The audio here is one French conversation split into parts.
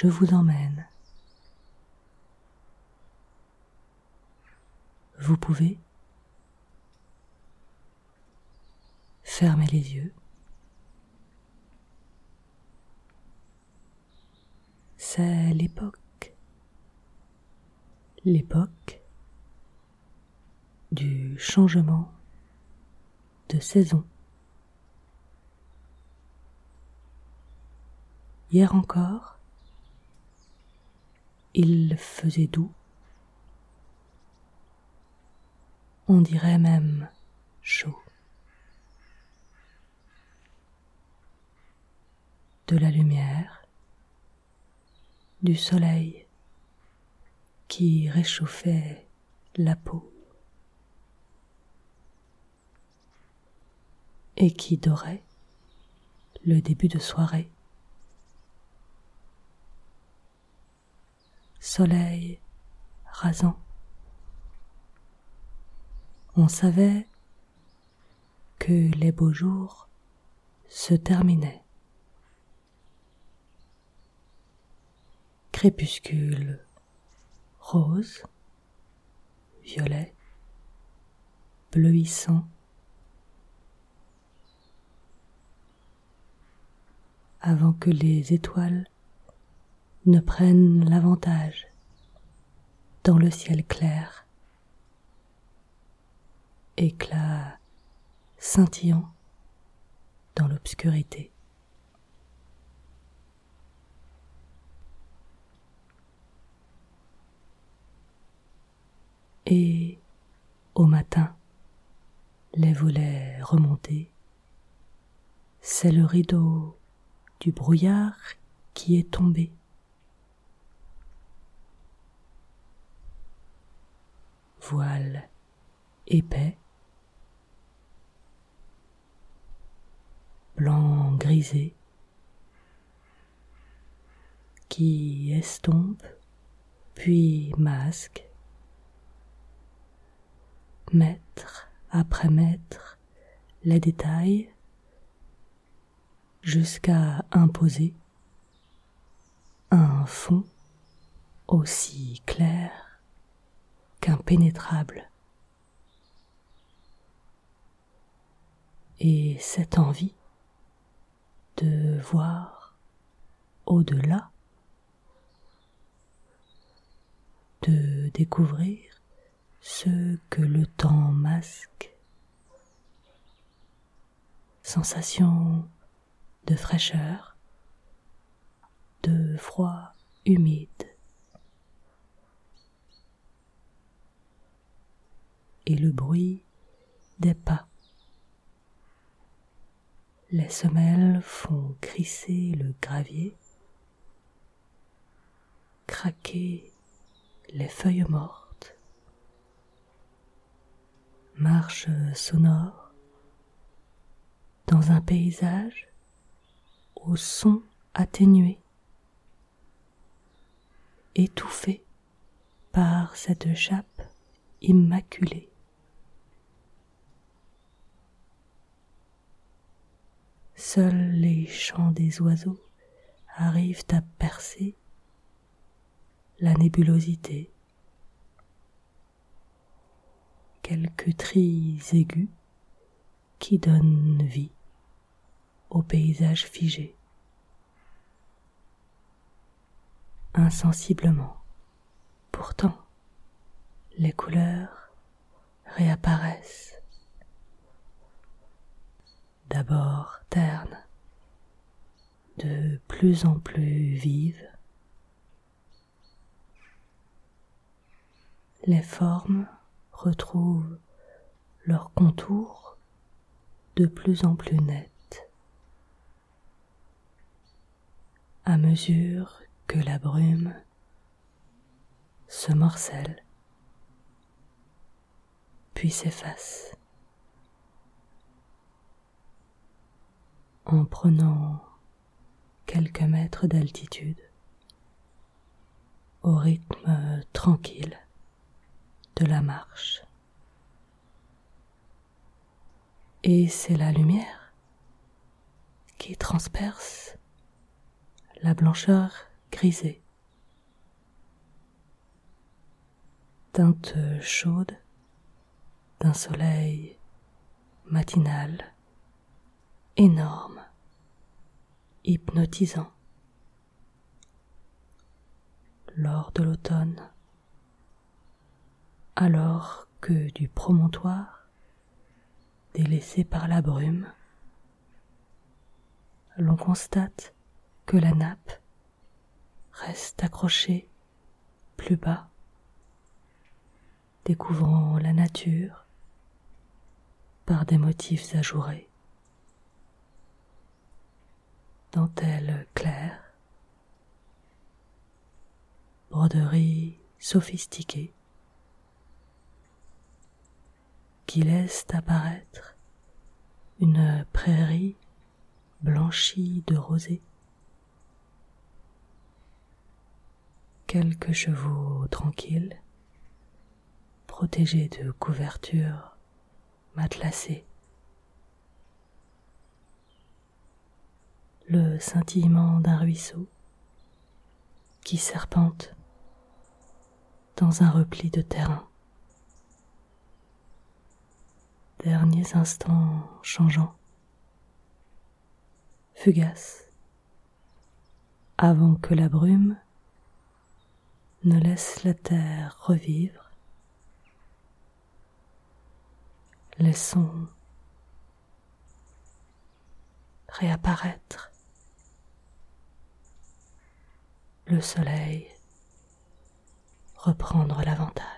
Je vous emmène. Vous pouvez fermer les yeux. C'est l'époque, l'époque du changement de saison. Hier encore, il faisait doux. On dirait même chaud. De la lumière, du soleil qui réchauffait la peau et qui dorait le début de soirée. Soleil rasant. On savait que les beaux jours se terminaient. Crépuscule rose, violet, bleuissant. Avant que les étoiles ne prennent l'avantage dans le ciel clair, éclat scintillant dans l'obscurité. Et au matin, les volets remontés, c'est le rideau du brouillard qui est tombé. Voile épais, blanc grisé, qui estompe, puis masque, mètre après mètre, les détails, jusqu'à imposer un fond aussi clair impénétrable. Et cette envie de voir au-delà, de découvrir ce que le temps masque, sensation de fraîcheur, de froid humide, et le bruit des pas. Les semelles font crisser le gravier, craquer les feuilles mortes, marche sonore dans un paysage au son atténué, étouffé par cette chape immaculée. Seuls les chants des oiseaux arrivent à percer la nébulosité. Quelques trilles aigus qui donnent vie au paysage figé. insensiblement. Pourtant, les couleurs réapparaissent. D'abord ternes, de plus en plus vives. Les formes retrouvent leur contour de plus en plus net à mesure que la brume se morcelle puis s'efface. En prenant quelques mètres d'altitude, au rythme tranquille de la marche. Et c'est la lumière qui transperce la blancheur grisée, teinte chaude d'un soleil matinal, énorme, hypnotisant. Lors de l'automne, alors que du promontoire, délaissé par la brume, l'on constate que la nappe reste accrochée plus bas, découvrant la nature par des motifs ajourés. Dentelle claire, broderie sophistiquée, qui laisse apparaître une prairie blanchie de rosée. Quelques chevaux tranquilles, protégés de couvertures matelassé. Le scintillement d'un ruisseau qui serpente dans un repli de terrain. Derniers instants changeants, fugaces, avant que la brume ne laisse la terre revivre Laissons réapparaître le soleil, reprendre l'avantage.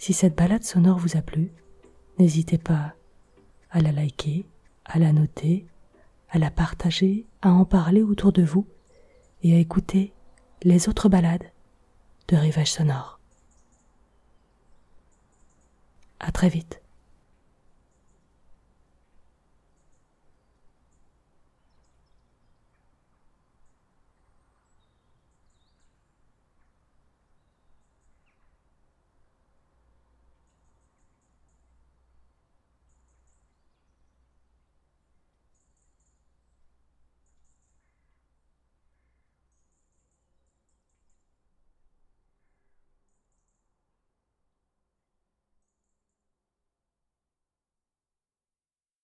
Si cette balade sonore vous a plu, n'hésitez pas à la liker, à la noter, à la partager, à en parler autour de vous et à écouter les autres balades de Rivage Sonore. À très vite.